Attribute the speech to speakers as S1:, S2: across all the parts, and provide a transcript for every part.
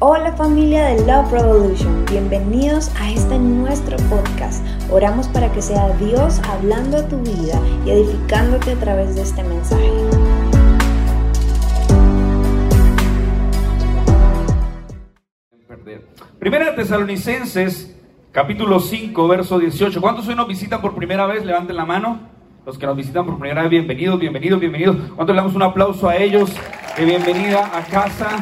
S1: Hola familia de Love Revolution, bienvenidos a este nuestro podcast. Oramos para que sea Dios hablando a tu vida y edificándote a través de este mensaje.
S2: Primera Tesalonicenses, capítulo 5, verso 18. ¿Cuántos hoy nos visitan por primera vez? Levanten la mano. Los que nos visitan por primera vez, bienvenidos, bienvenidos, bienvenidos. ¿Cuántos le damos un aplauso a ellos? De bienvenida a casa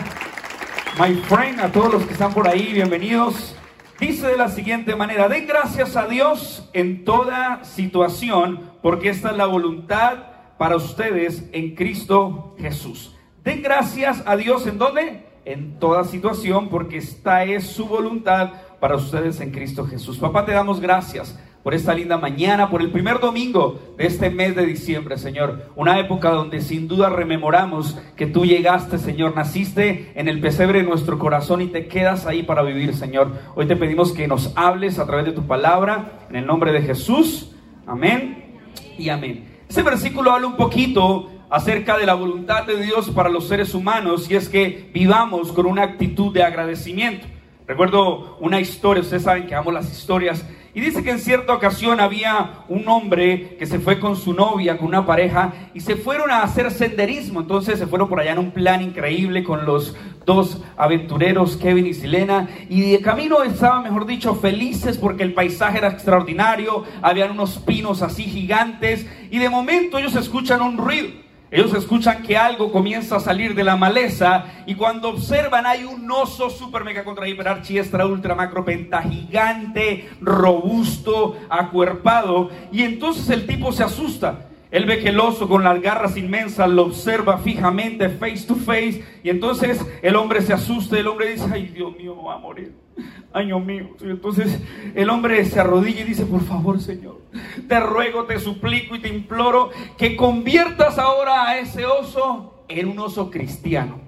S2: my friend, a todos los que están por ahí, bienvenidos. Dice de la siguiente manera, den gracias a Dios en toda situación, porque esta es la voluntad para ustedes en Cristo Jesús. Den gracias a Dios en dónde? En toda situación, porque esta es su voluntad para ustedes en Cristo Jesús. Papá, te damos gracias por esta linda mañana, por el primer domingo de este mes de diciembre, Señor. Una época donde sin duda rememoramos que tú llegaste, Señor, naciste en el pesebre de nuestro corazón y te quedas ahí para vivir, Señor. Hoy te pedimos que nos hables a través de tu palabra, en el nombre de Jesús. Amén y amén. Ese versículo habla un poquito acerca de la voluntad de Dios para los seres humanos y es que vivamos con una actitud de agradecimiento. Recuerdo una historia, ustedes saben que amo las historias, y dice que en cierta ocasión había un hombre que se fue con su novia, con una pareja, y se fueron a hacer senderismo. Entonces se fueron por allá en un plan increíble con los dos aventureros, Kevin y Silena, y de camino estaban, mejor dicho, felices porque el paisaje era extraordinario, habían unos pinos así gigantes, y de momento ellos escuchan un ruido. Ellos escuchan que algo comienza a salir de la maleza y cuando observan hay un oso super mega contra hiper archi extra ultra macro penta gigante, robusto, acuerpado. Y entonces el tipo se asusta. Él ve que el oso con las garras inmensas lo observa fijamente, face to face, y entonces el hombre se asusta, el hombre dice, ay Dios mío, va a morir año mío. entonces el hombre se arrodilla y dice, por favor Señor, te ruego, te suplico y te imploro que conviertas ahora a ese oso en un oso cristiano.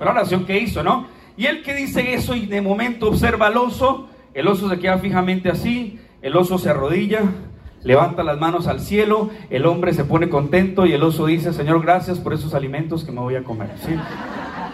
S2: La oración que hizo, ¿no? Y él que dice eso y de momento observa al oso, el oso se queda fijamente así, el oso se arrodilla, levanta las manos al cielo, el hombre se pone contento y el oso dice, Señor, gracias por esos alimentos que me voy a comer.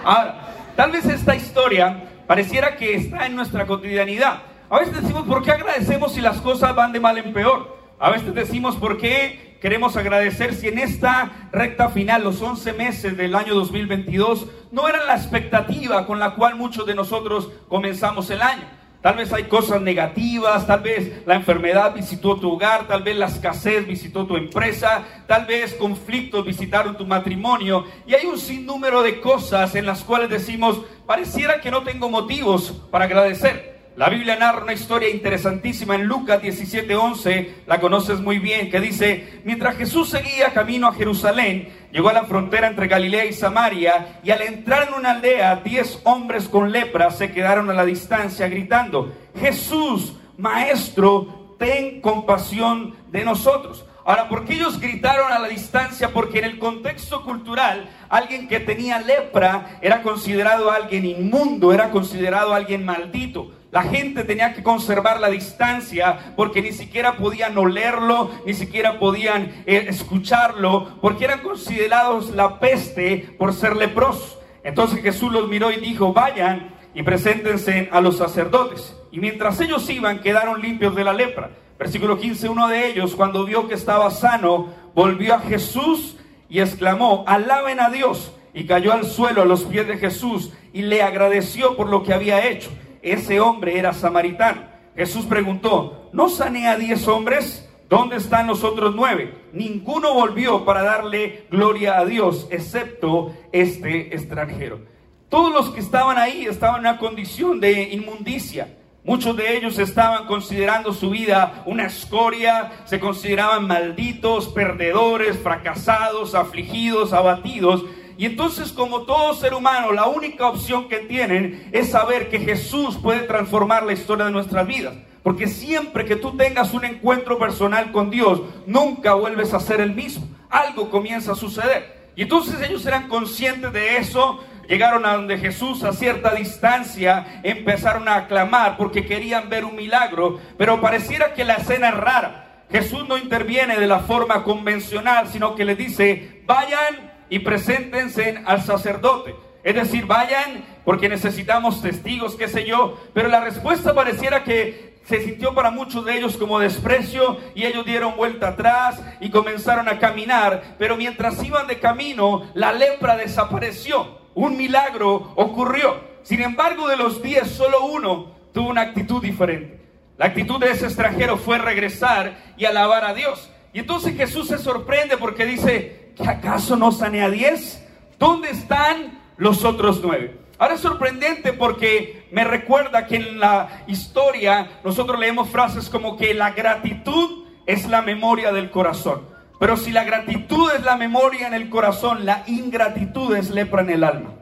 S2: Ahora, tal vez esta historia Pareciera que está en nuestra cotidianidad. A veces decimos, ¿por qué agradecemos si las cosas van de mal en peor? A veces decimos, ¿por qué queremos agradecer si en esta recta final, los 11 meses del año 2022, no era la expectativa con la cual muchos de nosotros comenzamos el año? Tal vez hay cosas negativas, tal vez la enfermedad visitó tu hogar, tal vez la escasez visitó tu empresa, tal vez conflictos visitaron tu matrimonio. Y hay un sinnúmero de cosas en las cuales decimos, pareciera que no tengo motivos para agradecer. La Biblia narra una historia interesantísima en Lucas 17:11, la conoces muy bien, que dice, mientras Jesús seguía camino a Jerusalén, llegó a la frontera entre Galilea y Samaria, y al entrar en una aldea, diez hombres con lepra se quedaron a la distancia gritando, Jesús, Maestro, ten compasión de nosotros. Ahora, ¿por qué ellos gritaron a la distancia? Porque en el contexto cultural, alguien que tenía lepra era considerado alguien inmundo, era considerado alguien maldito. La gente tenía que conservar la distancia porque ni siquiera podían olerlo, ni siquiera podían eh, escucharlo, porque eran considerados la peste por ser leprosos. Entonces Jesús los miró y dijo, vayan y preséntense a los sacerdotes. Y mientras ellos iban, quedaron limpios de la lepra. Versículo 15, uno de ellos, cuando vio que estaba sano, volvió a Jesús y exclamó, alaben a Dios. Y cayó al suelo a los pies de Jesús y le agradeció por lo que había hecho ese hombre era samaritano. Jesús preguntó, ¿no sané a diez hombres? ¿Dónde están los otros nueve? Ninguno volvió para darle gloria a Dios, excepto este extranjero. Todos los que estaban ahí estaban en una condición de inmundicia. Muchos de ellos estaban considerando su vida una escoria, se consideraban malditos, perdedores, fracasados, afligidos, abatidos. Y entonces como todo ser humano, la única opción que tienen es saber que Jesús puede transformar la historia de nuestras vidas. Porque siempre que tú tengas un encuentro personal con Dios, nunca vuelves a ser el mismo. Algo comienza a suceder. Y entonces ellos eran conscientes de eso, llegaron a donde Jesús a cierta distancia, empezaron a aclamar porque querían ver un milagro, pero pareciera que la escena es rara. Jesús no interviene de la forma convencional, sino que le dice, vayan y preséntense al sacerdote. Es decir, vayan porque necesitamos testigos, qué sé yo. Pero la respuesta pareciera que se sintió para muchos de ellos como desprecio y ellos dieron vuelta atrás y comenzaron a caminar. Pero mientras iban de camino, la lepra desapareció. Un milagro ocurrió. Sin embargo, de los diez, solo uno tuvo una actitud diferente. La actitud de ese extranjero fue regresar y alabar a Dios. Y entonces Jesús se sorprende porque dice, ¿que acaso no sané a diez? ¿Dónde están los otros nueve? Ahora es sorprendente porque me recuerda que en la historia nosotros leemos frases como que la gratitud es la memoria del corazón. Pero si la gratitud es la memoria en el corazón, la ingratitud es lepra en el alma.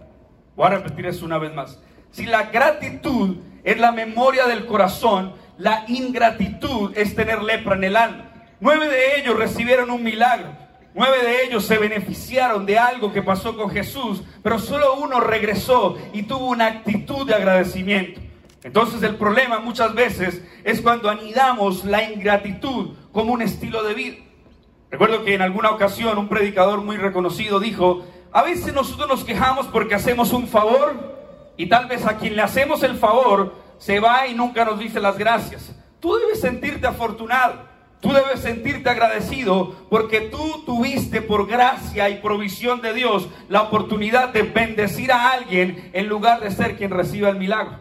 S2: Voy a repetir eso una vez más. Si la gratitud es la memoria del corazón, la ingratitud es tener lepra en el alma. Nueve de ellos recibieron un milagro. Nueve de ellos se beneficiaron de algo que pasó con Jesús, pero solo uno regresó y tuvo una actitud de agradecimiento. Entonces el problema muchas veces es cuando anidamos la ingratitud como un estilo de vida. Recuerdo que en alguna ocasión un predicador muy reconocido dijo, a veces nosotros nos quejamos porque hacemos un favor y tal vez a quien le hacemos el favor se va y nunca nos dice las gracias. Tú debes sentirte afortunado. Tú debes sentirte agradecido porque tú tuviste por gracia y provisión de Dios la oportunidad de bendecir a alguien en lugar de ser quien reciba el milagro.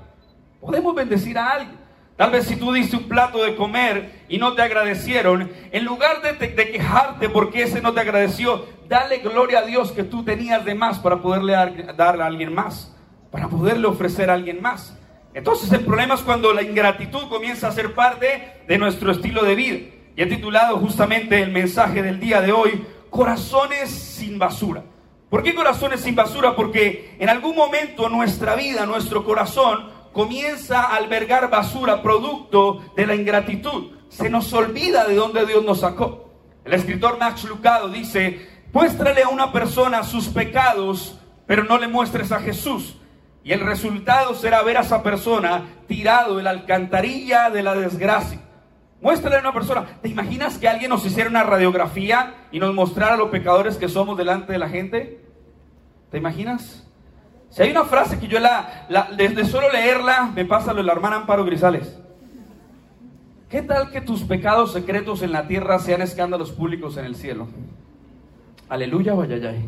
S2: Podemos bendecir a alguien. Tal vez si tú diste un plato de comer y no te agradecieron, en lugar de, quejarte porque ese no te agradeció, dale gloria a Dios que tú tenías de más para poderle dar, darle a alguien más, para poderle ofrecer a alguien más. Entonces el problema es cuando la ingratitud comienza a ser parte de nuestro estilo de vida. Y he titulado justamente el mensaje del día de hoy, Corazones sin basura. ¿Por qué corazones sin basura? Porque en algún momento nuestra vida, nuestro corazón, comienza a albergar basura producto de la ingratitud. Se nos olvida de dónde Dios nos sacó. El escritor Max Lucado dice, muéstrale a una persona sus pecados, pero no le muestres a Jesús. Y el resultado será ver a esa persona tirado en la alcantarilla de la desgracia. Muéstrale a una persona. ¿Te imaginas que alguien nos hiciera una radiografía y nos mostrara los pecadores que somos delante de la gente? ¿Te imaginas? Si hay una frase que yo la, desde solo leerla me pasa lo de la hermana Amparo Grisales. ¿Qué tal que tus pecados secretos en la tierra sean escándalos públicos en el cielo? Aleluya, vayayay.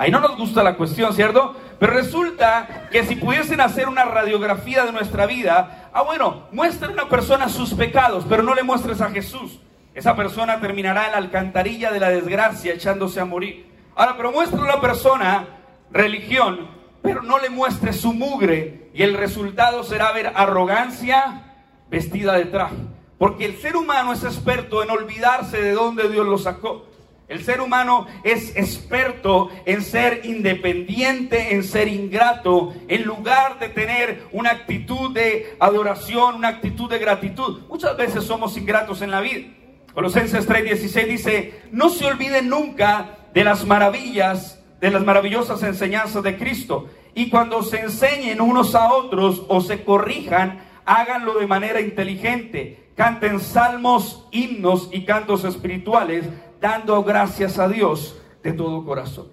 S2: Ahí no nos gusta la cuestión, ¿cierto? Pero resulta que si pudiesen hacer una radiografía de nuestra vida, ah bueno, muestra a una persona sus pecados, pero no le muestres a Jesús. Esa persona terminará en la alcantarilla de la desgracia echándose a morir. Ahora, pero muestra a una persona religión, pero no le muestres su mugre y el resultado será ver arrogancia vestida de traje. Porque el ser humano es experto en olvidarse de dónde Dios lo sacó. El ser humano es experto en ser independiente, en ser ingrato, en lugar de tener una actitud de adoración, una actitud de gratitud. Muchas veces somos ingratos en la vida. Colosenses 3:16 dice, no se olviden nunca de las maravillas, de las maravillosas enseñanzas de Cristo. Y cuando se enseñen unos a otros o se corrijan, háganlo de manera inteligente. Canten salmos, himnos y cantos espirituales dando gracias a Dios de todo corazón.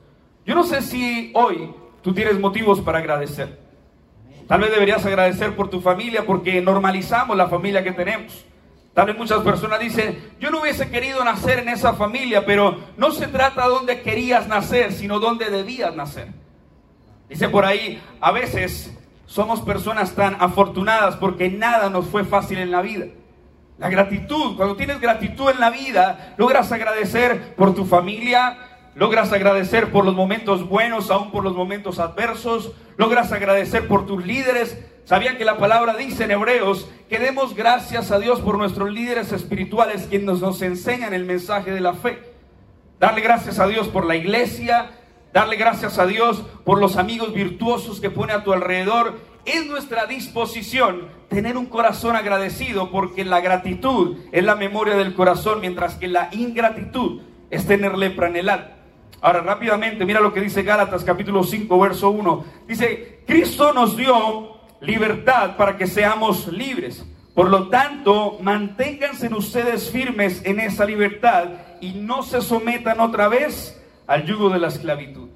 S2: Yo no sé si hoy tú tienes motivos para agradecer. Tal vez deberías agradecer por tu familia porque normalizamos la familia que tenemos. Tal vez muchas personas dicen, yo no hubiese querido nacer en esa familia, pero no se trata de dónde querías nacer, sino dónde debías nacer. Dice por ahí, a veces somos personas tan afortunadas porque nada nos fue fácil en la vida. La gratitud, cuando tienes gratitud en la vida, logras agradecer por tu familia, logras agradecer por los momentos buenos, aún por los momentos adversos, logras agradecer por tus líderes. Sabían que la palabra dice en Hebreos que demos gracias a Dios por nuestros líderes espirituales, quienes nos enseñan el mensaje de la fe. Darle gracias a Dios por la iglesia, darle gracias a Dios por los amigos virtuosos que pone a tu alrededor es nuestra disposición tener un corazón agradecido porque la gratitud es la memoria del corazón, mientras que la ingratitud es tener lepra en el alma. Ahora rápidamente, mira lo que dice Gálatas capítulo 5, verso 1. Dice, Cristo nos dio libertad para que seamos libres. Por lo tanto, manténganse ustedes firmes en esa libertad y no se sometan otra vez al yugo de la esclavitud.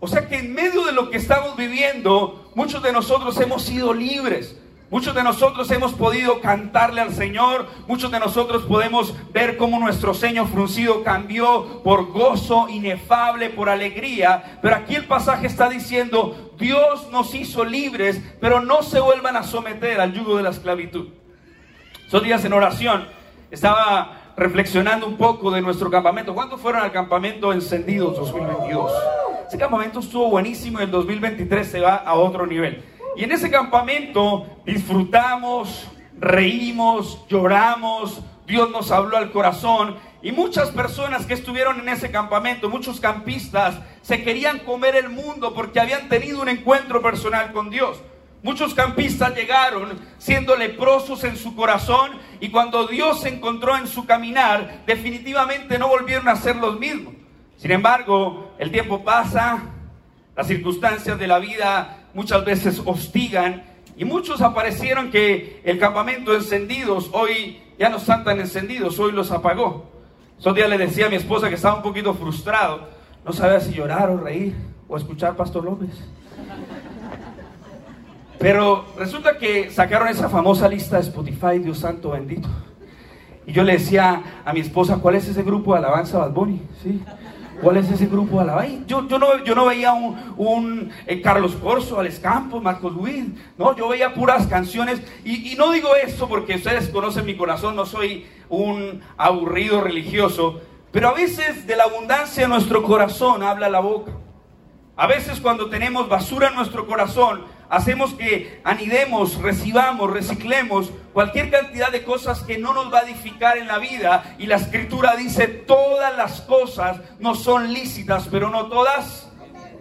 S2: O sea que en medio de lo que estamos viviendo, muchos de nosotros hemos sido libres. Muchos de nosotros hemos podido cantarle al Señor, muchos de nosotros podemos ver cómo nuestro ceño fruncido cambió por gozo inefable, por alegría, pero aquí el pasaje está diciendo, Dios nos hizo libres, pero no se vuelvan a someter al yugo de la esclavitud. Esos días en oración estaba reflexionando un poco de nuestro campamento. ¿Cuántos fueron al campamento Encendidos 2022? Ese campamento estuvo buenísimo y el 2023 se va a otro nivel. Y en ese campamento disfrutamos, reímos, lloramos, Dios nos habló al corazón y muchas personas que estuvieron en ese campamento, muchos campistas, se querían comer el mundo porque habían tenido un encuentro personal con Dios. Muchos campistas llegaron siendo leprosos en su corazón y cuando Dios se encontró en su caminar, definitivamente no volvieron a ser los mismos. Sin embargo, el tiempo pasa, las circunstancias de la vida muchas veces hostigan y muchos aparecieron que el campamento encendidos hoy ya no están tan encendidos, hoy los apagó. Esos días le decía a mi esposa que estaba un poquito frustrado, no sabía si llorar o reír o escuchar Pastor López. Pero resulta que sacaron esa famosa lista de Spotify, Dios santo bendito. Y yo le decía a mi esposa, ¿cuál es ese grupo de alabanza Bad Bunny? ¿Sí? ¿Cuál es ese grupo de alabanza? Yo, yo, no, yo no veía un, un eh, Carlos Corso, Alex Campos, Marcos Luis, no, yo veía puras canciones. Y, y no digo esto porque ustedes conocen mi corazón, no soy un aburrido religioso, pero a veces de la abundancia de nuestro corazón habla la boca. A veces cuando tenemos basura en nuestro corazón, hacemos que anidemos, recibamos, reciclemos cualquier cantidad de cosas que no nos va a edificar en la vida. Y la escritura dice, todas las cosas no son lícitas, pero no todas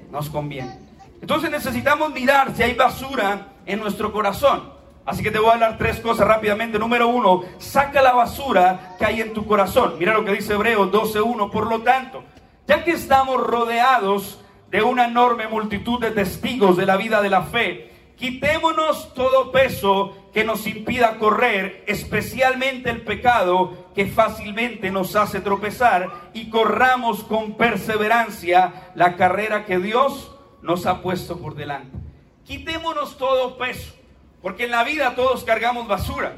S2: nos convienen. Entonces necesitamos mirar si hay basura en nuestro corazón. Así que te voy a hablar tres cosas rápidamente. Número uno, saca la basura que hay en tu corazón. Mira lo que dice Hebreos 12.1. Por lo tanto, ya que estamos rodeados de una enorme multitud de testigos de la vida de la fe, quitémonos todo peso que nos impida correr, especialmente el pecado que fácilmente nos hace tropezar, y corramos con perseverancia la carrera que Dios nos ha puesto por delante. Quitémonos todo peso, porque en la vida todos cargamos basura.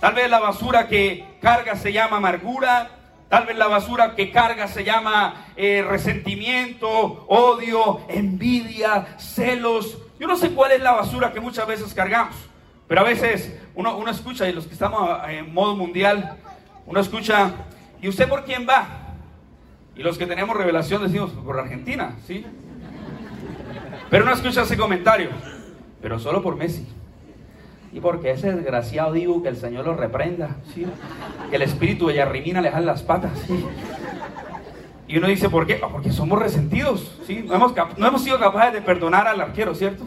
S2: Tal vez la basura que carga se llama amargura, Tal vez la basura que carga se llama eh, resentimiento, odio, envidia, celos. Yo no sé cuál es la basura que muchas veces cargamos, pero a veces uno, uno escucha, y los que estamos en modo mundial, uno escucha, ¿y usted por quién va? Y los que tenemos revelación decimos, por Argentina, ¿sí? Pero uno escucha ese comentario, pero solo por Messi. Y porque ese desgraciado digo que el Señor lo reprenda, que el espíritu de Yarrimina le jale las patas. Y uno dice, ¿por qué? Ah, porque somos resentidos, ¿sí? No hemos, no hemos sido capaces de perdonar al arquero, ¿cierto?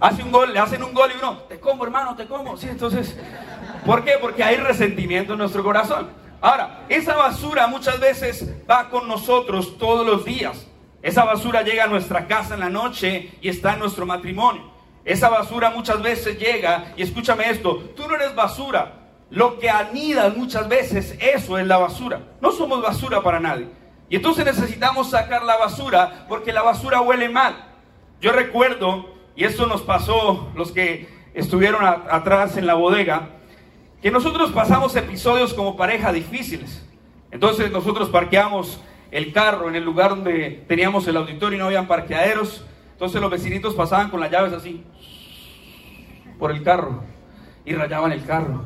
S2: Hace un gol, le hacen un gol y uno, te como hermano, te como, ¿sí? Entonces, ¿por qué? Porque hay resentimiento en nuestro corazón. Ahora, esa basura muchas veces va con nosotros todos los días. Esa basura llega a nuestra casa en la noche y está en nuestro matrimonio. Esa basura muchas veces llega, y escúchame esto, tú no eres basura. Lo que anidas muchas veces, eso es la basura. No somos basura para nadie. Y entonces necesitamos sacar la basura porque la basura huele mal. Yo recuerdo, y esto nos pasó los que estuvieron atrás en la bodega, que nosotros pasamos episodios como pareja difíciles. Entonces nosotros parqueamos el carro en el lugar donde teníamos el auditorio y no habían parqueaderos. Entonces los vecinitos pasaban con las llaves así por el carro y rayaban el carro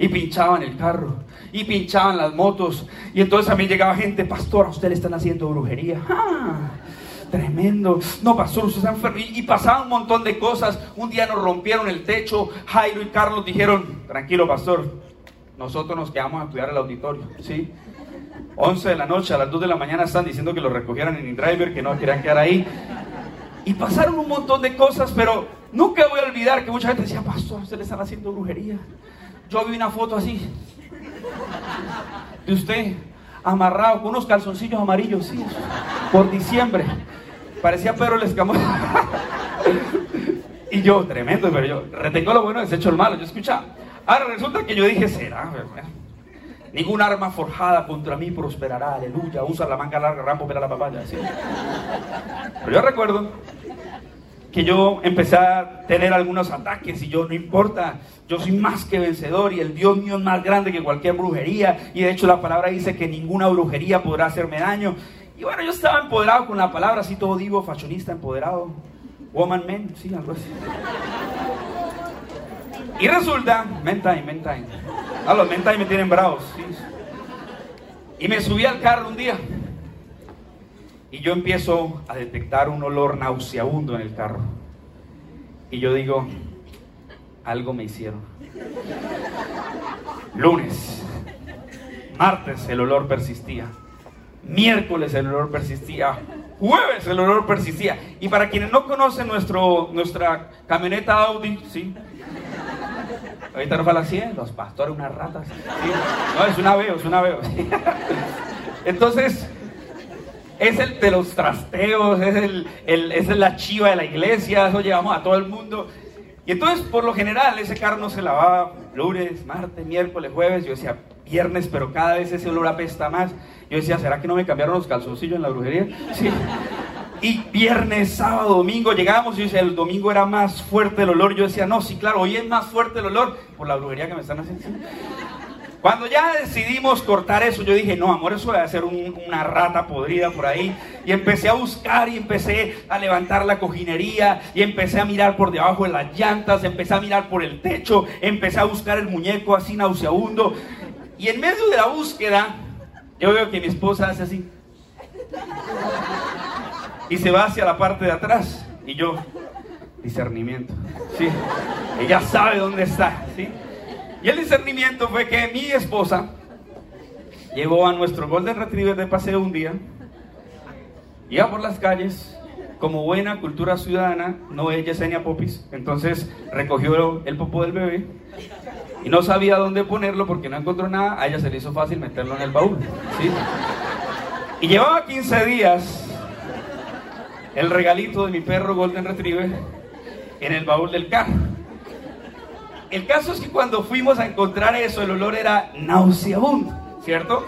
S2: y pinchaban el carro y pinchaban las motos y entonces a mí llegaba gente, pastor, a usted le están haciendo brujería. ¡Ah! Tremendo. No, pastor, usted está enfermo. Y, y pasaban un montón de cosas. Un día nos rompieron el techo. Jairo y Carlos dijeron, tranquilo, pastor, nosotros nos quedamos a estudiar el auditorio. ¿Sí? 11 de la noche, a las 2 de la mañana están diciendo que lo recogieran en driver, que no querían quedar ahí. Y pasaron un montón de cosas, pero nunca voy a olvidar que mucha gente decía, pastor, usted le están haciendo brujería. Yo vi una foto así, de usted amarrado con unos calzoncillos amarillos, sí, por diciembre. Parecía Pedro el escamón. y yo, tremendo, pero yo retengo lo bueno, desecho el malo, yo escuchaba. Ahora resulta que yo dije, será, Ningún arma forjada contra mí prosperará, aleluya. Usa la manga larga, rampo, pela la papaya. Pero yo recuerdo que yo empecé a tener algunos ataques y yo no importa, yo soy más que vencedor y el Dios mío es más grande que cualquier brujería y de hecho la palabra dice que ninguna brujería podrá hacerme daño. Y bueno, yo estaba empoderado con la palabra, así todo digo, fashionista, empoderado, woman, man, sí, algo así. Y resulta, mentime, mentime. A los mentime me tienen bravos. ¿sí? Y me subí al carro un día. Y yo empiezo a detectar un olor nauseabundo en el carro. Y yo digo, algo me hicieron. Lunes, martes el olor persistía. Miércoles el olor persistía. Jueves el olor persistía. Y para quienes no conocen nuestro, nuestra camioneta Audi, ¿sí? Ahorita no fue a las 100, los pastores, unas ratas. No, es una veo, es una veo. Entonces, es el de los trasteos, es, el, es la chiva de la iglesia, eso llevamos a todo el mundo. Y entonces, por lo general, ese carro no se lavaba lunes, martes, miércoles, jueves. Yo decía viernes, pero cada vez ese olor apesta más. Yo decía, ¿será que no me cambiaron los calzoncillos en la brujería? Sí. Y viernes, sábado, domingo llegábamos y yo decía, el domingo era más fuerte el olor. Yo decía, no, sí, claro, hoy es más fuerte el olor por la brujería que me están haciendo. Cuando ya decidimos cortar eso, yo dije, no, amor, eso debe ser una rata podrida por ahí. Y empecé a buscar y empecé a levantar la cojinería y empecé a mirar por debajo de las llantas, empecé a mirar por el techo, empecé a buscar el muñeco así nauseabundo. Y en medio de la búsqueda, yo veo que mi esposa hace así y se va hacia la parte de atrás. Y yo, discernimiento. ¿sí? Ella sabe dónde está. ¿sí? Y el discernimiento fue que mi esposa llevó a nuestro Golden Retriever de paseo un día, iba por las calles, como buena cultura ciudadana, no es Yesenia Popis, entonces recogió el popo del bebé y no sabía dónde ponerlo porque no encontró nada, a ella se le hizo fácil meterlo en el baúl. ¿sí? Y llevaba 15 días el regalito de mi perro Golden Retriever en el baúl del carro. El caso es que cuando fuimos a encontrar eso, el olor era nauseabundo, ¿cierto?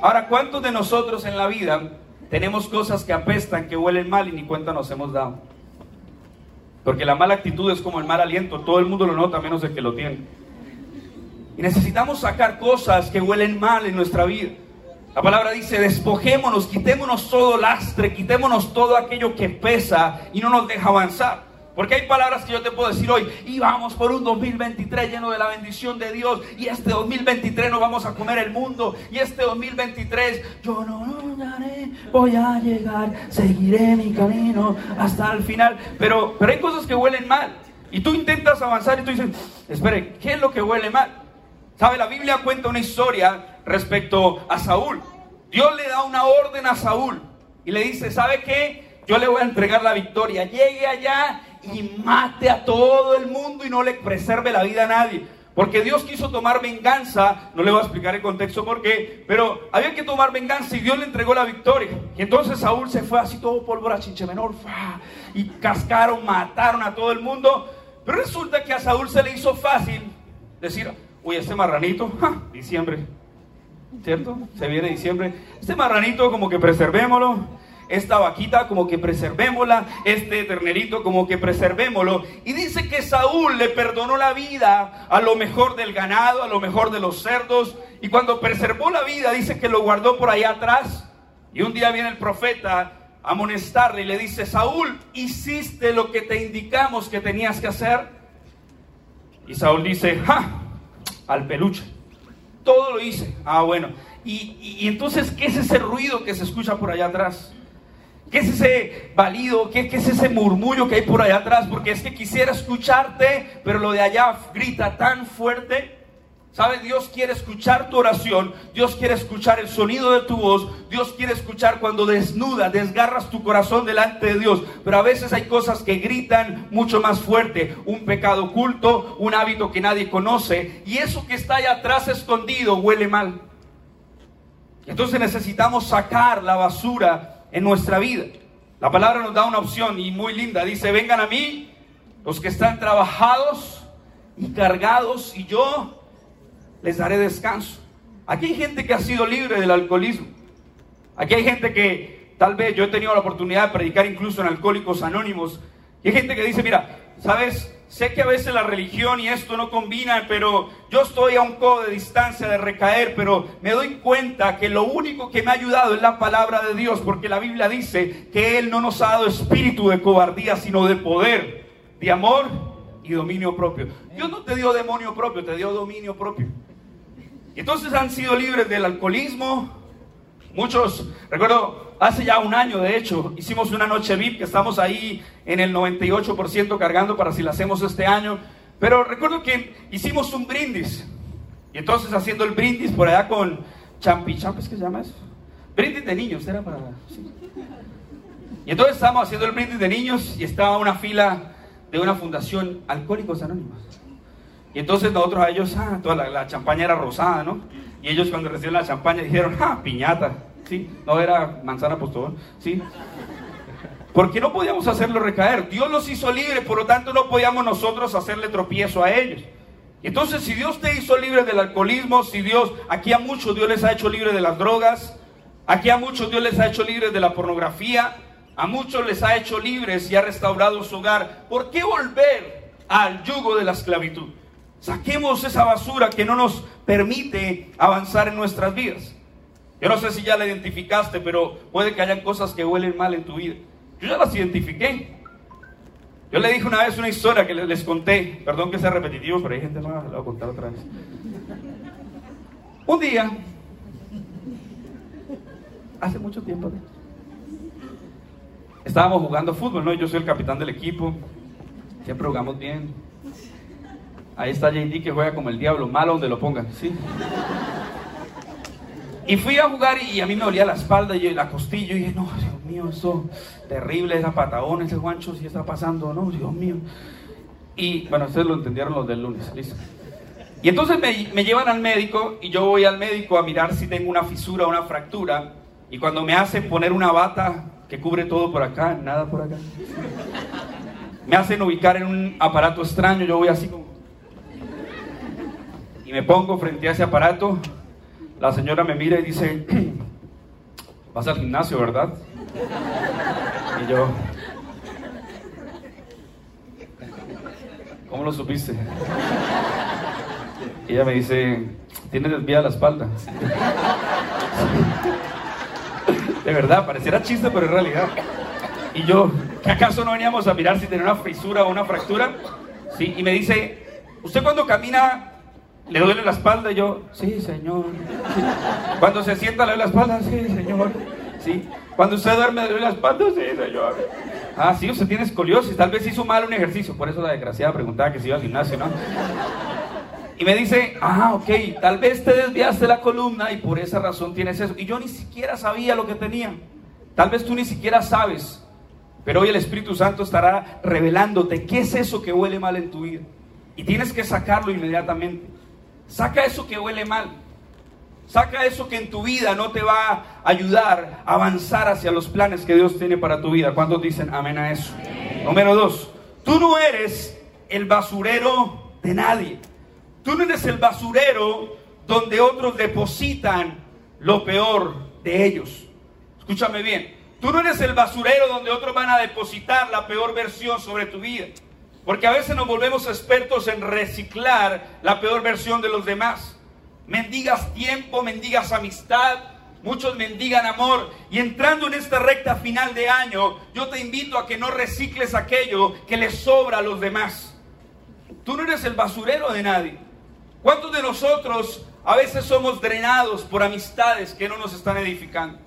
S2: Ahora, ¿cuántos de nosotros en la vida tenemos cosas que apestan, que huelen mal y ni cuenta nos hemos dado? Porque la mala actitud es como el mal aliento, todo el mundo lo nota menos el que lo tiene. Y necesitamos sacar cosas que huelen mal en nuestra vida. La palabra dice, despojémonos, quitémonos todo lastre, quitémonos todo aquello que pesa y no nos deja avanzar. Porque hay palabras que yo te puedo decir hoy, y vamos por un 2023 lleno de la bendición de Dios, y este 2023 nos vamos a comer el mundo, y este 2023 yo no daré, voy a llegar, seguiré mi camino hasta el final. Pero, pero hay cosas que huelen mal, y tú intentas avanzar y tú dices, espere, ¿qué es lo que huele mal? ¿Sabe? La Biblia cuenta una historia respecto a Saúl. Dios le da una orden a Saúl y le dice, ¿sabe qué? Yo le voy a entregar la victoria. Llegue allá y mate a todo el mundo y no le preserve la vida a nadie. Porque Dios quiso tomar venganza, no le voy a explicar el contexto por qué, pero había que tomar venganza y Dios le entregó la victoria. Y entonces Saúl se fue así todo pólvora chinche menor, y cascaron, mataron a todo el mundo. Pero resulta que a Saúl se le hizo fácil decir, uy, este marranito, diciembre, ¿cierto? Se viene diciembre. Este marranito como que preservémoslo. Esta vaquita como que preservémosla, este ternerito como que preservémoslo. Y dice que Saúl le perdonó la vida a lo mejor del ganado, a lo mejor de los cerdos. Y cuando preservó la vida, dice que lo guardó por allá atrás. Y un día viene el profeta a amonestarle y le dice, Saúl, hiciste lo que te indicamos que tenías que hacer. Y Saúl dice, ja, al peluche. Todo lo hice. Ah, bueno. Y, entonces, ¿qué es ese ruido que se escucha por allá atrás? ¿Qué es ese balido? ¿Qué, ¿Qué, es ese murmullo que hay por allá atrás? Porque es que quisiera escucharte, pero lo de allá grita tan fuerte ¿Sabes? Dios quiere escuchar tu oración, Dios quiere escuchar el sonido de tu voz, Dios quiere escuchar cuando desnuda, desgarras tu corazón delante de Dios. Pero a veces hay cosas que gritan mucho más fuerte, un pecado oculto, un hábito que nadie conoce, y eso que está allá atrás escondido huele mal. Entonces necesitamos sacar la basura en nuestra vida. La palabra nos da una opción y muy linda, dice, vengan a mí los que están trabajados y cargados, y yo les daré descanso. Aquí hay gente que ha sido libre del alcoholismo. Aquí hay gente que tal vez yo he tenido la oportunidad de predicar incluso en Alcohólicos Anónimos. Y hay gente que dice, mira, ¿sabes? Sé que a veces la religión y esto no combinan, pero yo estoy a un codo de distancia de recaer, pero me doy cuenta que lo único que me ha ayudado es la palabra de Dios, porque la Biblia dice que Él no nos ha dado espíritu de cobardía, sino de poder, de amor y dominio propio. Dios no te dio demonio propio, te dio dominio propio. Entonces han sido libres del alcoholismo. Muchos, recuerdo, hace ya un año de hecho, hicimos una noche VIP que estamos ahí en el 98% cargando para si la hacemos este año. Pero recuerdo que hicimos un brindis. Y entonces haciendo el brindis por allá con Champi, ¿Champi que se llama eso? Brindis de niños, era para... Y entonces estábamos haciendo el brindis de niños y estaba una fila de una fundación Alcohólicos Anónimos. Y entonces nosotros a ellos, ah, toda la, champaña era rosada, ¿no? Y ellos cuando recibieron la champaña dijeron, ah, piñata, ¿sí? No era manzana postón, ¿sí? Porque no podíamos hacerlo recaer. Dios los hizo libres, por lo tanto no podíamos nosotros hacerle tropiezo a ellos. Entonces, si Dios te hizo libre del alcoholismo, si Dios, aquí a muchos Dios les ha hecho libre de las drogas, aquí a muchos Dios les ha hecho libre de la pornografía, a muchos les ha hecho libres y ha restaurado su hogar, ¿por qué volver al yugo de la esclavitud? Saquemos esa basura que no nos permite avanzar en nuestras vidas. Yo no sé si ya la identificaste, pero puede que hayan cosas que huelen mal en tu vida. Yo ya las identifiqué. Yo le dije una vez una historia que les conté, perdón que sea repetitivo, pero hay gente nueva, la voy a contar otra vez. Un día, hace mucho tiempo, estábamos jugando fútbol, ¿no? Yo soy el capitán del equipo, siempre jugamos bien, Ahí está JD que juega como el diablo, malo donde lo pongan, ¿sí? Y fui a jugar y a mí me dolía la espalda y la costilla. Y dije, no, Dios mío, eso terrible, esa patagón, ese guancho, si está pasando, no, Dios mío. Y bueno, ustedes lo entendieron los del lunes, listo. Y entonces me, me llevan al médico y yo voy al médico a mirar si tengo una fisura una fractura. Y cuando me hacen poner una bata que cubre todo por acá, nada por acá, me hacen ubicar en un aparato extraño, yo voy así como me pongo frente a ese aparato, la señora me mira y dice, vas al gimnasio, ¿verdad? Y yo, ¿cómo lo supiste? Y ella me dice, tienes desviada la espalda. De verdad, pareciera chiste, pero es realidad. Y yo, ¿qué acaso no veníamos a mirar si tenía una fisura o una fractura? Sí, y me dice, ¿usted cuando camina ¿Le duele la espalda? Y yo, sí, señor. Cuando se sienta, le duele la espalda, sí, señor. Sí. Cuando usted duerme, le duele la espalda, sí, señor. Ah, sí, usted tiene escoliosis, tal vez hizo mal un ejercicio, por eso la desgraciada preguntaba que si iba al gimnasio, ¿no? Y me dice, ah, ok, tal vez te desviaste la columna y por esa razón tienes eso. Y yo ni siquiera sabía lo que tenía. Tal vez tú ni siquiera sabes. Pero hoy el Espíritu Santo estará revelándote qué es eso que huele mal en tu vida. Y tienes que sacarlo inmediatamente. Saca eso que huele mal. Saca eso que en tu vida no te va a ayudar a avanzar hacia los planes que Dios tiene para tu vida. ¿Cuántos dicen amén a eso? Número dos, tú no eres el basurero de nadie. Tú no eres el basurero donde otros depositan lo peor de ellos. Escúchame bien. Tú no eres el basurero donde otros van a depositar la peor versión sobre tu vida. Porque a veces nos volvemos expertos en reciclar la peor versión de los demás. Mendigas tiempo, mendigas amistad, muchos mendigan amor. Y entrando en esta recta final de año, yo te invito a que no recicles aquello que le sobra a los demás. Tú no eres el basurero de nadie. ¿Cuántos de nosotros a veces somos drenados por amistades que no nos están edificando?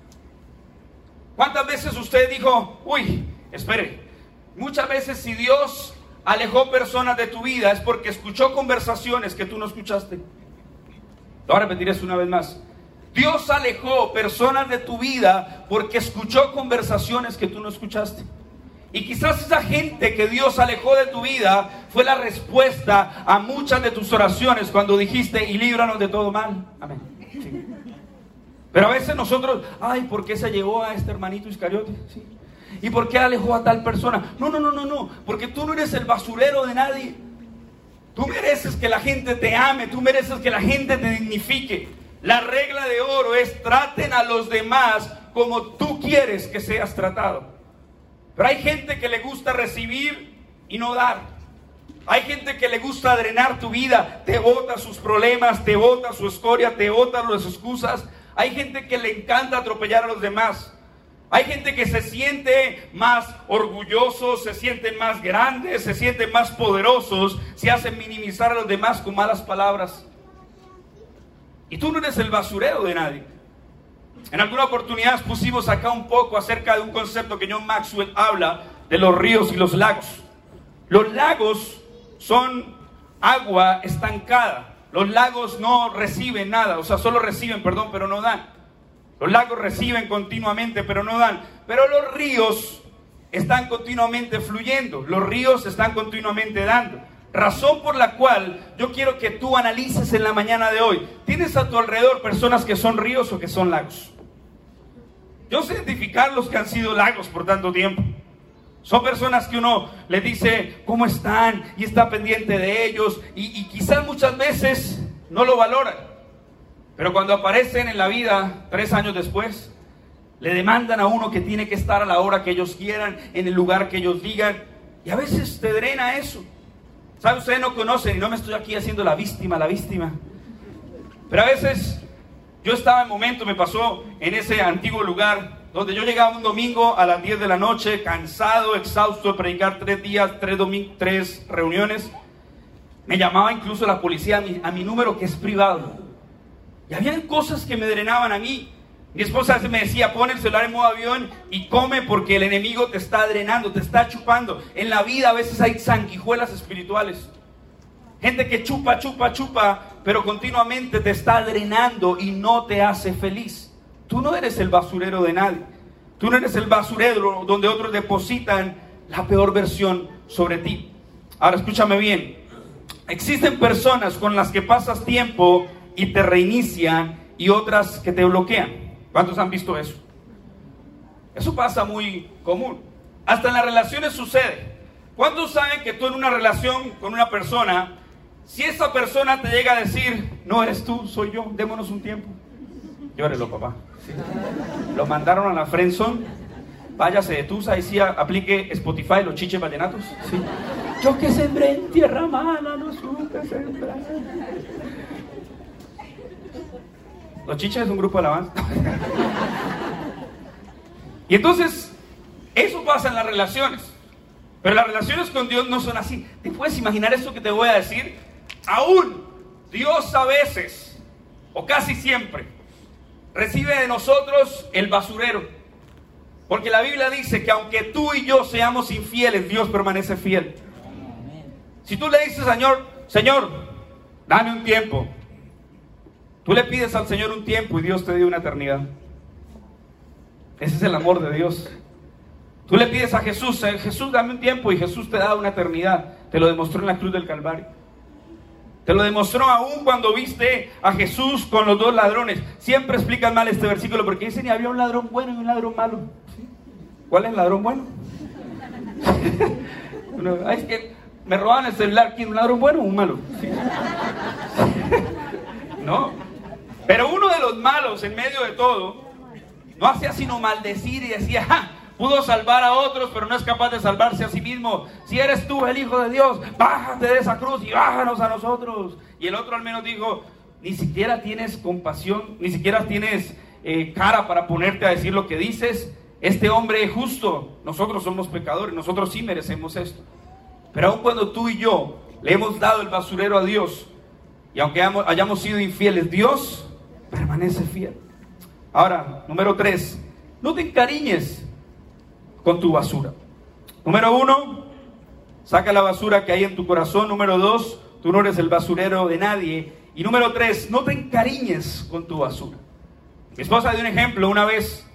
S2: ¿Cuántas veces usted dijo, uy, espere, muchas veces si Dios alejó personas de tu vida es porque escuchó conversaciones que tú no escuchaste. Te voy a repetir eso una vez más. Dios alejó personas de tu vida porque escuchó conversaciones que tú no escuchaste. Y quizás esa gente que Dios alejó de tu vida fue la respuesta a muchas de tus oraciones cuando dijiste y líbranos de todo mal. Amén. Pero a veces nosotros, ay, ¿por qué se llevó a este hermanito Iscariote? Sí. ¿Y por qué alejó a tal persona? No, no, no, no, no. Porque tú no eres el basurero de nadie. Tú mereces que la gente te ame, tú mereces que la gente te dignifique. La regla de oro es traten a los demás como tú quieres que seas tratado. Pero hay gente que le gusta recibir y no dar. Hay gente que le gusta drenar tu vida, te bota sus problemas, te bota su escoria, te bota las excusas. Hay gente que le encanta atropellar a los demás. Hay gente que se siente más orgullosos, se sienten más grandes, se sienten más poderosos, se hacen minimizar a los demás con malas palabras. Y tú no eres el basurero de nadie. En alguna oportunidad pusimos acá un poco acerca de un concepto que John Maxwell habla de los ríos y los lagos. Los lagos son agua estancada. Los lagos no reciben nada, o sea, solo reciben, perdón, pero no dan. Los lagos reciben continuamente, pero no dan. Pero los ríos están continuamente fluyendo. Los ríos están continuamente dando. Razón por la cual yo quiero que tú analices en la mañana de hoy. ¿Tienes a tu alrededor personas que son ríos o que son lagos? Yo sé identificar los que han sido lagos por tanto tiempo. Son personas que uno le dice cómo están y está pendiente de ellos y, y quizás muchas veces no lo valoran. Pero cuando aparecen en la vida tres años después, le demandan a uno que tiene que estar a la hora que ellos quieran, en el lugar que ellos digan. Y a veces te drena eso. ¿Sabe? Ustedes no conocen y no me estoy aquí haciendo la víctima, la víctima. Pero a veces yo estaba en momento, me pasó en ese antiguo lugar, donde yo llegaba un domingo a las 10 de la noche, cansado, exhausto de predicar tres días, tres, reuniones. Me llamaba incluso la policía a mi número que es privado. Y habían cosas que me drenaban a mí. Mi esposa me decía, pon el celular en modo avión y come porque el enemigo te está drenando, te está chupando. En la vida a veces hay sanguijuelas espirituales. Gente que chupa, chupa, chupa, pero continuamente te está drenando y no te hace feliz. Tú no eres el basurero de nadie. Tú no eres el basurero donde otros depositan la peor versión sobre ti. Ahora escúchame bien. Existen personas con las que pasas tiempo y te reinician y otras que te bloquean. ¿Cuántos han visto eso? Eso pasa muy común. Hasta en las relaciones sucede. ¿Cuántos saben que tú en una relación con una persona, si esa persona te llega a decir, no eres tú, soy yo, démonos un tiempo? Llórelo, papá. Lo mandaron a la friendzone. Váyase de Tusa y sí aplique Spotify, los chiches vallenatos. ¿sí? Yo que sembré en tierra mala, no supe sembrar. Los chiches es un grupo de alabanza. y entonces, eso pasa en las relaciones. Pero las relaciones con Dios no son así. ¿Te puedes imaginar eso que te voy a decir? Aún Dios a veces, o casi siempre, recibe de nosotros el basurero. Porque la Biblia dice que aunque tú y yo seamos infieles, Dios permanece fiel. Si tú le dices, Señor, Señor, dame un tiempo, Tú le pides al Señor un tiempo y Dios te dio una eternidad. Ese es el amor de Dios. Tú le pides a Jesús, eh, Jesús dame un tiempo y Jesús te da una eternidad. Te lo demostró en la cruz del Calvario. Te lo demostró aún cuando viste a Jesús con los dos ladrones. Siempre explican mal este versículo porque dicen ni había un ladrón bueno y un ladrón malo. ¿Cuál es el ladrón bueno? es que me roban el celular. ¿Quién? ¿Un ladrón bueno o un malo? no. Pero uno de los malos en medio de todo no hacía sino maldecir y decía, pudo salvar a otros, pero no es capaz de salvarse a sí mismo. Si eres tú el Hijo de Dios, bájate de esa cruz y bájanos a nosotros. Y el otro al menos dijo, ni siquiera tienes compasión, ni siquiera tienes eh, cara para ponerte a decir lo que dices. Este hombre es justo, nosotros somos pecadores, nosotros sí merecemos esto. Pero aun cuando tú y yo le hemos dado el basurero a Dios, y aunque hayamos sido infieles, Dios permanece fiel. Ahora, número tres, no te encariñes con tu basura. Número uno, saca la basura que hay en tu corazón. Número dos, tú no eres el basurero de nadie. Y número tres, no te encariñes con tu basura. Mi esposa dio un ejemplo una vez.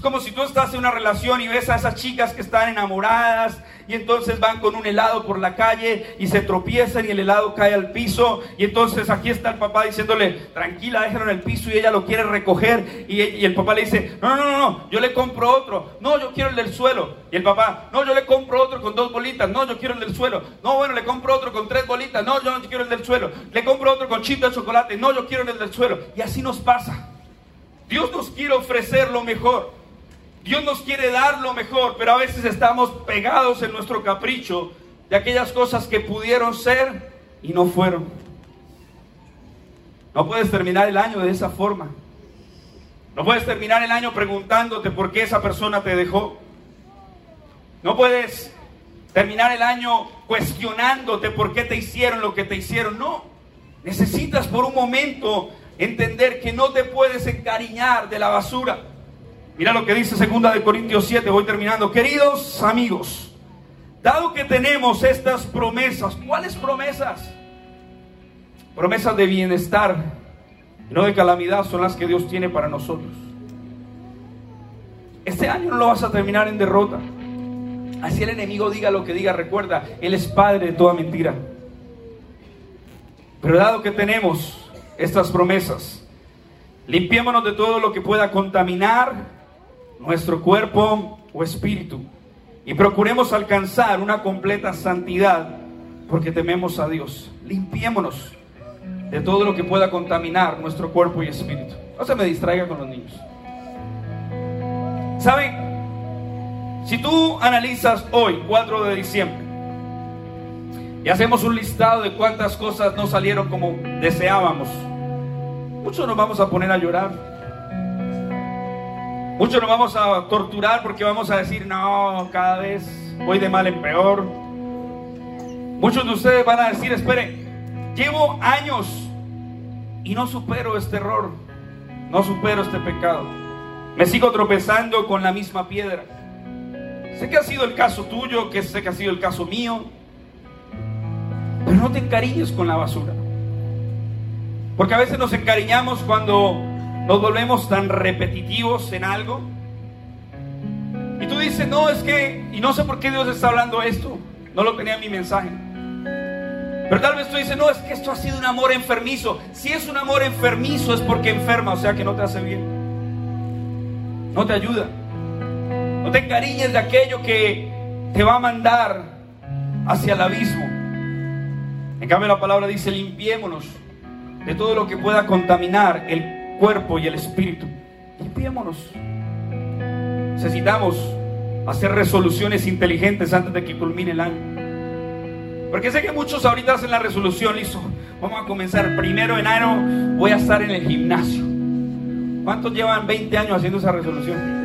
S2: Es como si tú estás en una relación y ves a esas chicas que están enamoradas y entonces van con un helado por la calle y se tropiezan y el helado cae al piso y entonces aquí está el papá diciéndole, tranquila, déjalo en el piso y ella lo quiere recoger y, el papá le dice, no, no, no, no, yo le compro otro, no, yo quiero el del suelo. Y el papá, no, yo le compro otro con dos bolitas, no, yo quiero el del suelo. No, bueno, le compro otro con tres bolitas, no, yo no quiero el del suelo. Le compro otro con chip de chocolate, no, yo quiero el del suelo. Y así nos pasa. Dios nos quiere ofrecer lo mejor. Dios nos quiere dar lo mejor, pero a veces estamos pegados en nuestro capricho de aquellas cosas que pudieron ser y no fueron. No puedes terminar el año de esa forma. No puedes terminar el año preguntándote por qué esa persona te dejó. No puedes terminar el año cuestionándote por qué te hicieron lo que te hicieron. No. Necesitas por un momento entender que no te puedes encariñar de la basura. Mira lo que dice segunda de Corintios 7, voy terminando. Queridos amigos, dado que tenemos estas promesas, ¿cuáles promesas? Promesas de bienestar, no de calamidad, son las que Dios tiene para nosotros. Este año no lo vas a terminar en derrota. Así el enemigo diga lo que diga, recuerda, Él es padre de toda mentira. Pero dado que tenemos estas promesas, limpiémonos de todo lo que pueda contaminar nuestro cuerpo o espíritu y procuremos alcanzar una completa santidad porque tememos a Dios. Limpiémonos de todo lo que pueda contaminar nuestro cuerpo y espíritu. No se me distraiga con los niños. ¿Saben? Si tú analizas hoy, 4 de diciembre, y hacemos un listado de cuántas cosas no salieron como deseábamos, muchos nos vamos a poner a llorar. Muchos nos vamos a torturar porque vamos a decir, no, cada vez voy de mal en peor. Muchos de ustedes van a decir, espere, llevo años y no supero este error, no supero este pecado. Me sigo tropezando con la misma piedra. Sé que ha sido el caso tuyo, que sé que ha sido el caso mío, pero no te encariñes con la basura. Porque a veces nos encariñamos cuando nos volvemos tan repetitivos en algo. Y tú dices, no, es que, y no sé por qué Dios está hablando esto, no lo tenía en mi mensaje. Pero tal vez tú dices, no, es que esto ha sido un amor enfermizo. Si es un amor enfermizo es porque enferma, o sea que no te hace bien. No te ayuda. No te encariñes de aquello que te va a mandar hacia el abismo. En cambio la palabra dice, limpiémonos de todo lo que pueda contaminar el cuerpo y el espíritu. Limpiémonos. Necesitamos hacer resoluciones inteligentes antes de que culmine el año. Porque sé que muchos ahorita hacen la resolución, listo. Vamos a comenzar primero en enero, voy a estar en el gimnasio. ¿Cuántos llevan 20 años haciendo esa resolución?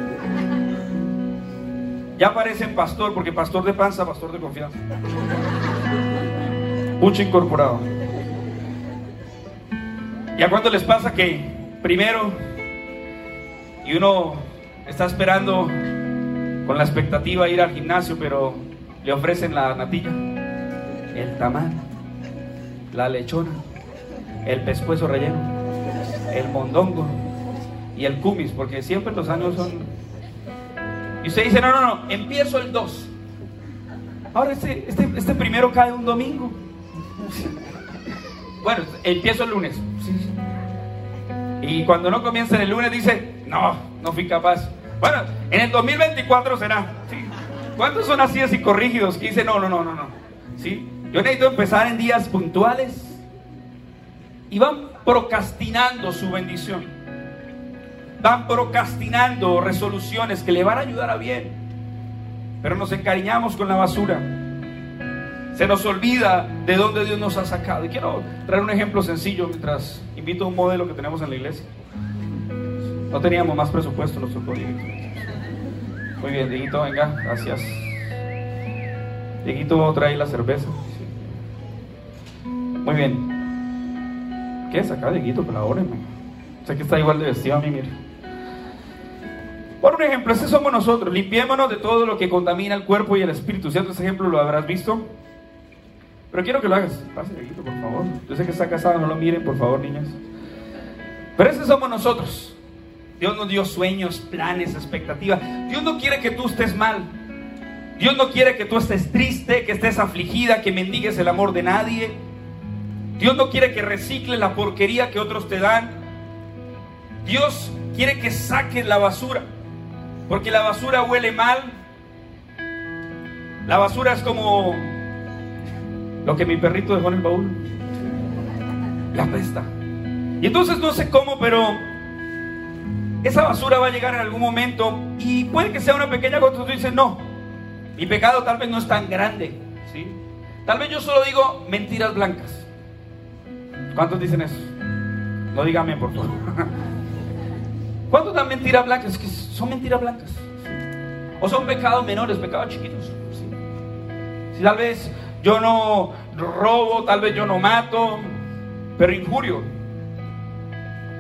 S2: Ya parecen pastor, porque pastor de panza, pastor de confianza. Mucho incorporado. ¿Y a cuánto les pasa que primero y uno está esperando con la expectativa de ir al gimnasio, pero le ofrecen la natilla, el tamal, la lechona, el pescuezo relleno, el mondongo y el cumis, porque siempre los años son... Y usted dice, no, no, no, empiezo el 2. Ahora este, este, este primero cae un domingo. Bueno, empiezo el lunes. Y cuando no comienza en el lunes dice, no, no fui capaz. Bueno, en el 2024 será. ¿Cuántos son así y corrígidos que dicen, no, no, no, no, no? ¿Sí? Yo necesito empezar en días puntuales. Y van procrastinando su bendición. Van procrastinando resoluciones que le van a ayudar a bien. Pero nos encariñamos con la basura. Se nos olvida de dónde Dios nos ha sacado. Y quiero traer un ejemplo sencillo mientras invito a un modelo que tenemos en la iglesia. No teníamos más presupuesto, los tocó Muy bien, Dieguito, venga, gracias. Dieguito, trae la cerveza. Muy bien. ¿Qué es acá, Dieguito? Colaboren. Sé que está igual de vestido a mí, mire. Por un ejemplo, ese somos nosotros. Limpiémonos de todo lo que contamina el cuerpo y el espíritu. ¿Cierto? Ese ejemplo lo habrás visto. Pero quiero que lo hagas. Pase, por favor. Yo sé que está casado, no lo miren, por favor, niñas. Pero ese somos nosotros. Dios nos dio sueños, planes, expectativas. Dios no quiere que tú estés mal. Dios no quiere que tú estés triste, que estés afligida, que mendigues el amor de nadie. Dios no quiere que recicle la porquería que otros te dan. Dios quiere que saques la basura. Porque la basura huele mal. La basura es como lo que mi perrito dejó en el baúl. La pesta. Y entonces no sé cómo, pero esa basura va a llegar en algún momento y puede que sea una pequeña cosa. Tú dices, no, mi pecado tal vez no es tan grande. ¿sí? Tal vez yo solo digo mentiras blancas. ¿Cuántos dicen eso? No dígame, por favor. ¿Cuántos dan mentiras blancas? Es que son mentiras blancas. O son pecados menores, pecados chiquitos. Si tal vez yo no robo, tal vez yo no mato, pero injurio.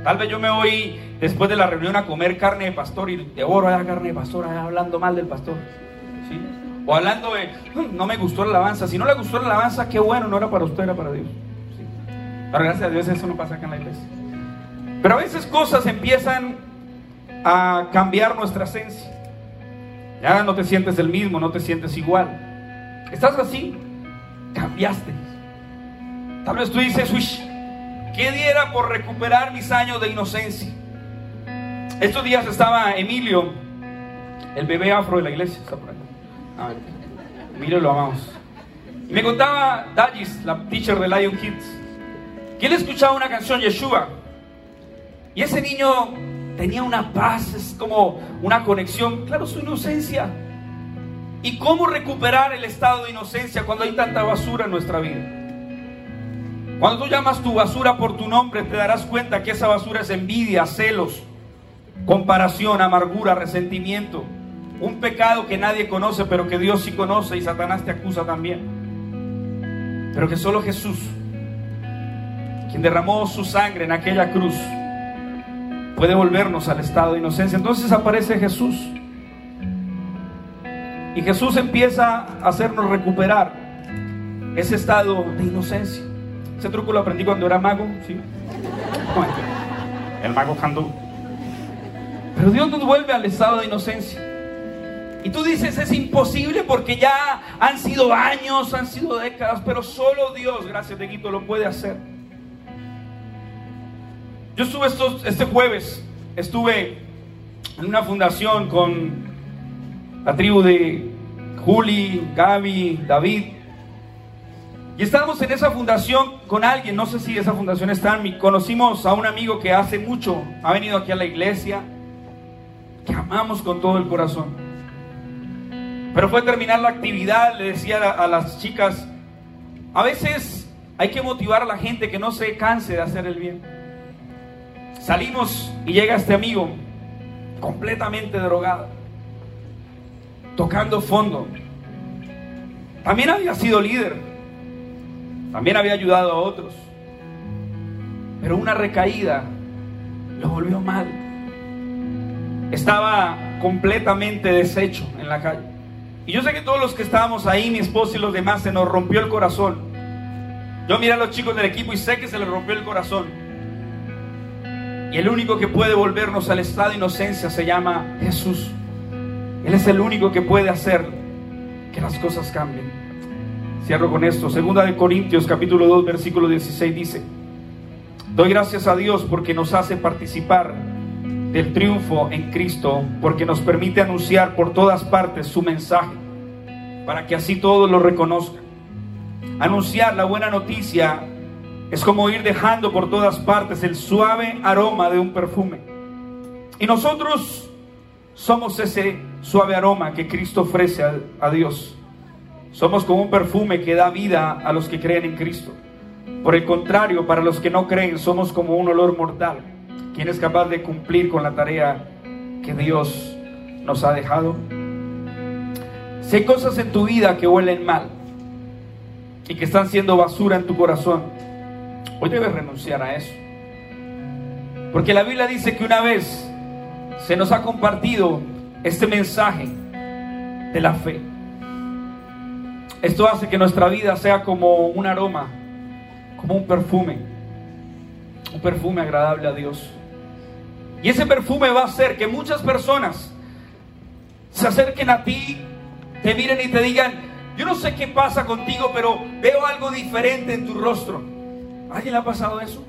S2: Tal vez yo me voy después de la reunión a comer carne de pastor y de oro a carne de pastor, hablando mal del pastor. ¿sí? O hablando de, no me gustó la alabanza. Si no le gustó la alabanza, qué bueno, no era para usted, era para Dios. Pero gracias a Dios eso no pasa acá en la iglesia. Pero a veces cosas empiezan a cambiar nuestra esencia. Ya no te sientes el mismo, no te sientes igual. Estás así, cambiaste. Tal vez tú dices, uy, ¿qué diera por recuperar mis años de inocencia? Estos días estaba Emilio, el bebé afro de la iglesia, está por ah, Emilio lo amamos. Y me contaba Dallis, la teacher de Lion Kids, que él escuchaba una canción, Yeshua. Y ese niño tenía una paz, es como una conexión, claro, su inocencia. ¿Y cómo recuperar el estado de inocencia cuando hay tanta basura en nuestra vida? Cuando tú llamas tu basura por tu nombre, te darás cuenta que esa basura es envidia, celos, comparación, amargura, resentimiento. Un pecado que nadie conoce, pero que Dios sí conoce y Satanás te acusa también. Pero que solo Jesús, quien derramó su sangre en aquella cruz, puede volvernos al estado de inocencia. Entonces aparece Jesús. Y Jesús empieza a hacernos recuperar ese estado de inocencia. Ese truco lo aprendí cuando era mago, ¿sí? El mago Jandú. Pero Dios nos vuelve al estado de inocencia. Y tú dices, es imposible porque ya han sido años, han sido décadas, pero solo Dios, gracias de Quito, lo puede hacer. Yo estuve estos, este jueves, estuve en una fundación con la tribu de Juli, Gaby, David. Y estábamos en esa fundación con alguien, no sé si esa fundación está en mi. Conocimos a un amigo que hace mucho ha venido aquí a la iglesia, que amamos con todo el corazón. Pero fue terminar la actividad, le decía a, a las chicas, a veces hay que motivar a la gente que no se canse de hacer el bien. Salimos y llega este amigo completamente drogado, tocando fondo. También había sido líder, también había ayudado a otros, pero una recaída lo volvió mal. Estaba completamente deshecho en la calle. Y yo sé que todos los que estábamos ahí, mi esposo y los demás, se nos rompió el corazón. Yo miré a los chicos del equipo y sé que se les rompió el corazón. Y el único que puede volvernos al estado de inocencia se llama Jesús. Él es el único que puede hacer que las cosas cambien. Cierro con esto. Segunda de Corintios capítulo 2 versículo 16 dice, doy gracias a Dios porque nos hace participar del triunfo en Cristo, porque nos permite anunciar por todas partes su mensaje, para que así todos lo reconozcan. Anunciar la buena noticia es como ir dejando por todas partes el suave aroma de un perfume. Y nosotros somos ese suave aroma que Cristo ofrece a, Dios. Somos como un perfume que da vida a los que creen en Cristo. Por el contrario, para los que no creen, somos como un olor mortal. ¿Quién es capaz de cumplir con la tarea que Dios nos ha dejado? Si hay cosas en tu vida que huelen mal y que están siendo basura en tu corazón, Hoy debes renunciar a eso. Porque la Biblia dice que una vez se nos ha compartido este mensaje de la fe. Esto hace que nuestra vida sea como un aroma, como un perfume, un perfume agradable a Dios. Y ese perfume va a hacer que muchas personas se acerquen a ti, te miren y te digan, yo no sé qué pasa contigo, pero veo algo diferente en tu rostro. ¿A alguien le ha pasado eso?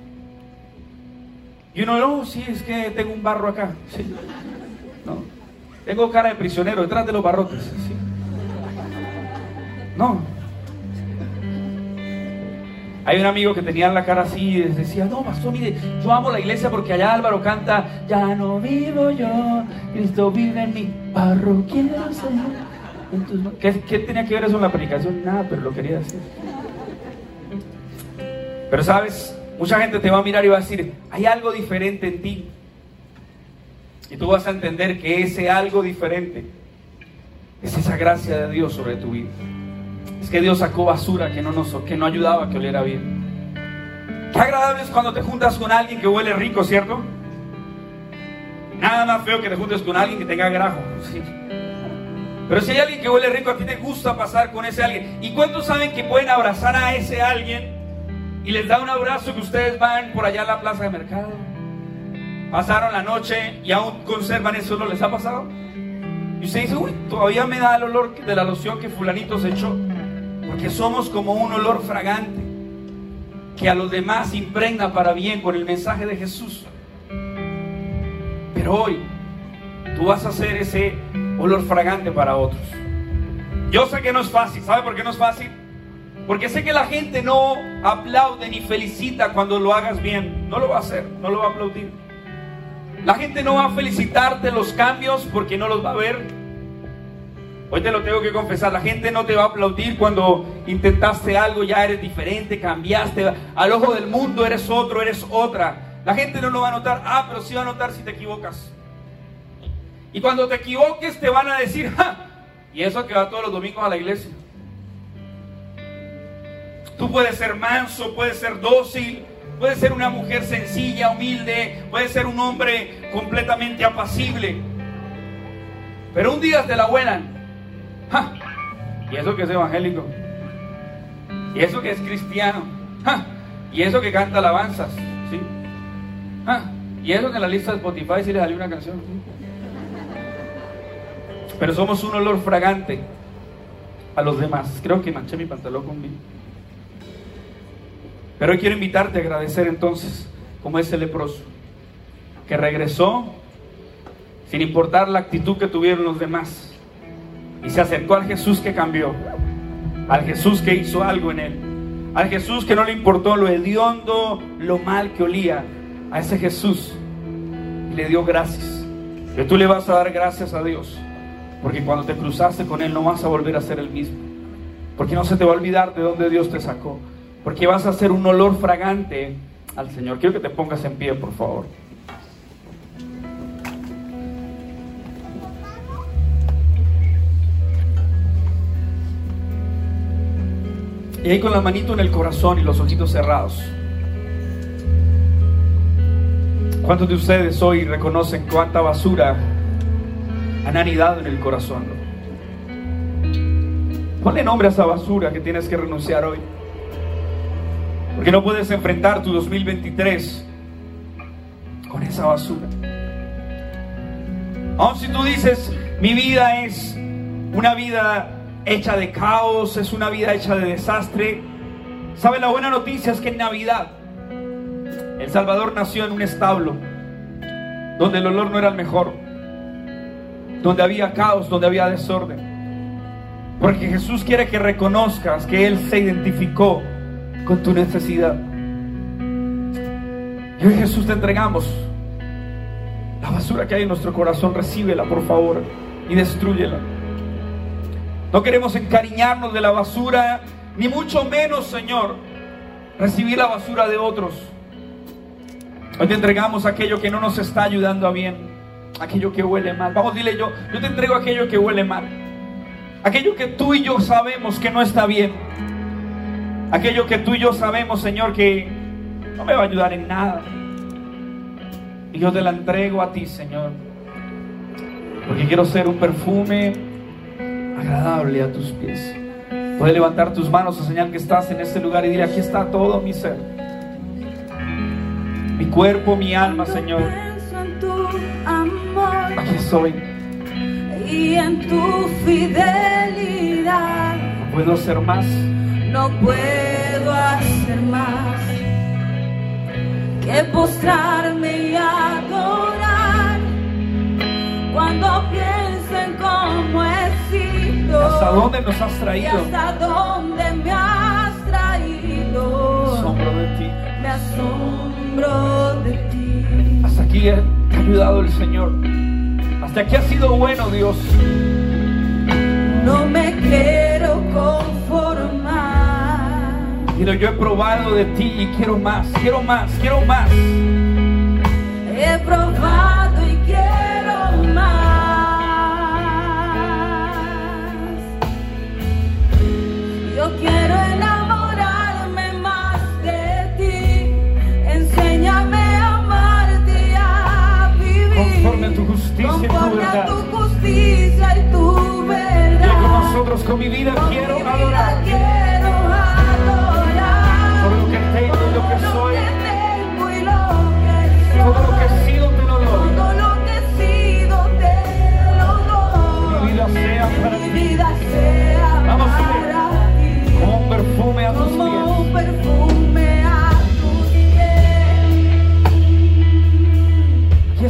S2: Y uno, no, sí, es que tengo un barro acá. tengo cara de prisionero detrás de los barrotes. No. Hay un amigo que tenía la cara así y decía, no, pastor, mire, yo amo la iglesia porque allá Álvaro canta, ya no vivo yo, Cristo vive en mi parroquia. ¿Qué, ¿Qué tenía que ver eso en la predicación? Nada, pero lo quería decir. Pero sabes, mucha gente te va a mirar y va a decir, hay algo diferente en ti. Y tú vas a entender que ese algo diferente es esa gracia de Dios sobre tu vida. Es que Dios sacó basura que no, nos, que no ayudaba a que oliera bien. Qué agradable es cuando te juntas con alguien que huele rico, ¿cierto? Nada más feo que te juntes con alguien que tenga grajo. Pero si hay alguien que huele rico, a ti te gusta pasar con ese alguien. ¿Y cuántos saben que pueden abrazar a ese alguien y les da un abrazo que ustedes van por allá a la plaza de mercado? Pasaron la noche y aún conservan eso, ¿no les ha pasado? Y usted dice, uy, todavía me da el olor de la loción que fulanito se echó. Porque somos como un olor fragante que a los demás impregna para bien con el mensaje de Jesús. Pero hoy tú vas a ser ese olor fragante para otros. Yo sé que no es fácil. ¿Sabe por qué no es fácil? Porque sé que la gente no aplaude ni felicita cuando lo hagas bien. No lo va a hacer, no lo va a aplaudir. La gente no va a felicitarte los cambios porque no los va a ver. Hoy te lo tengo que confesar, la gente no te va a aplaudir cuando intentaste algo, ya eres diferente, cambiaste. Al ojo del mundo eres otro, eres otra. La gente no lo va a notar, ah, pero sí va a notar si te equivocas. Y cuando te equivoques te van a decir, ¡Ja! y eso que va todos los domingos a la iglesia. Tú puedes ser manso, puedes ser dócil, puedes ser una mujer sencilla, humilde, puedes ser un hombre completamente apacible. Pero un día te la vuelan. Y eso que es evangélico. Y eso que es cristiano. Y eso que canta alabanzas. ¿sí? Y eso que en la lista de Spotify sí le salió una canción. Pero somos un olor fragante a los demás. Creo que manché mi pantalón con vino. Pero hoy quiero invitarte a agradecer entonces, como ese leproso, que regresó sin importar la actitud que tuvieron los demás. Y se acercó al Jesús que cambió, al Jesús que hizo algo en él, al Jesús que no le importó lo hediondo, lo mal que olía, a ese Jesús. Y le dio gracias. Que tú le vas a dar gracias a Dios. Porque cuando te cruzaste con Él no vas a volver a ser el mismo. Porque no se te va a olvidar de dónde Dios te sacó porque vas a hacer un olor fragante al Señor. Quiero que te pongas en pie, por favor. Y ahí con la manito en el corazón y los ojitos cerrados. ¿Cuántos de ustedes hoy reconocen cuánta basura han anidado en el corazón? Ponle nombre a esa basura que tienes que renunciar hoy. Porque no puedes enfrentar tu 2023 con esa basura. Aun si tú dices, mi vida es una vida hecha de caos, es una vida hecha de desastre. ¿Sabe la buena noticia es que en Navidad El Salvador nació en un establo donde el olor no era el mejor, donde había caos, donde había desorden. Porque Jesús quiere que reconozcas que Él se identificó con tu necesidad. Y hoy Jesús te entregamos la basura que hay en nuestro corazón, recíbela por favor y destruyela. No queremos encariñarnos de la basura, ni mucho menos, Señor, recibir la basura de otros. Hoy te entregamos aquello que no nos está ayudando a bien, aquello que huele mal. Vamos, dile yo, yo te entrego aquello que huele mal. Aquello que tú y yo sabemos que no está bien. Aquello que tú y yo sabemos, Señor, que no me va a ayudar en nada. Y yo te la entrego a ti, Señor. Porque quiero ser un perfume agradable a tus pies. Puedes levantar tus manos a señal que estás en este lugar y dile, aquí está todo mi ser. Mi cuerpo, mi alma, Señor. Aquí estoy.
S3: y en tu fidelidad.
S2: No puedo hacer más.
S3: No puedo hacer más que postrarme y adorar cuando pienso en cómo he sido.
S2: ¿Hasta dónde nos has
S3: y
S2: traído?
S3: hasta dónde me has traído.
S2: Asombro de ti.
S3: Me asombro de ti.
S2: Hasta aquí ha ayudado el Señor. Hasta aquí ha sido bueno Dios.
S3: No me quiero conformar.
S2: Pero yo he probado de ti y quiero más, quiero más, quiero más.
S3: He probado y quiero más. Yo quiero enamorarme más de ti. Enséñame a amarte y a vivir.
S2: Conforme a tu justicia y tu
S3: Conforme a
S2: verdad.
S3: tu justicia y tu verdad.
S2: Con nosotros, con mi vida,
S3: Con
S2: quiero
S3: mi vida
S2: adorar.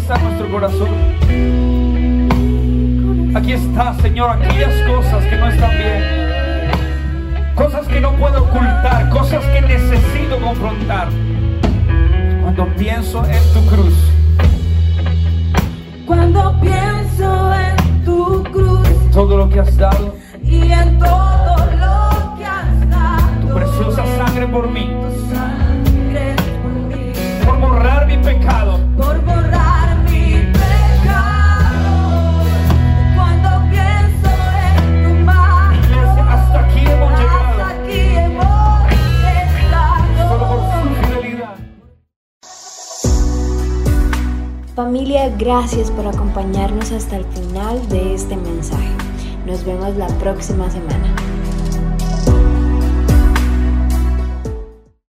S2: Está nuestro corazón. Aquí está, Señor, aquellas cosas que no están bien. Cosas que no puedo ocultar, cosas que necesito confrontar. Cuando pienso en tu cruz,
S3: Cuando pienso en tu cruz
S2: todo lo que has dado,
S3: y en todo lo que has dado.
S2: tu preciosa sangre por mí,
S3: Tu sangre por mí.
S2: por borrar mi pecado,
S1: Familia, gracias por acompañarnos hasta el final de este mensaje. Nos vemos la próxima semana.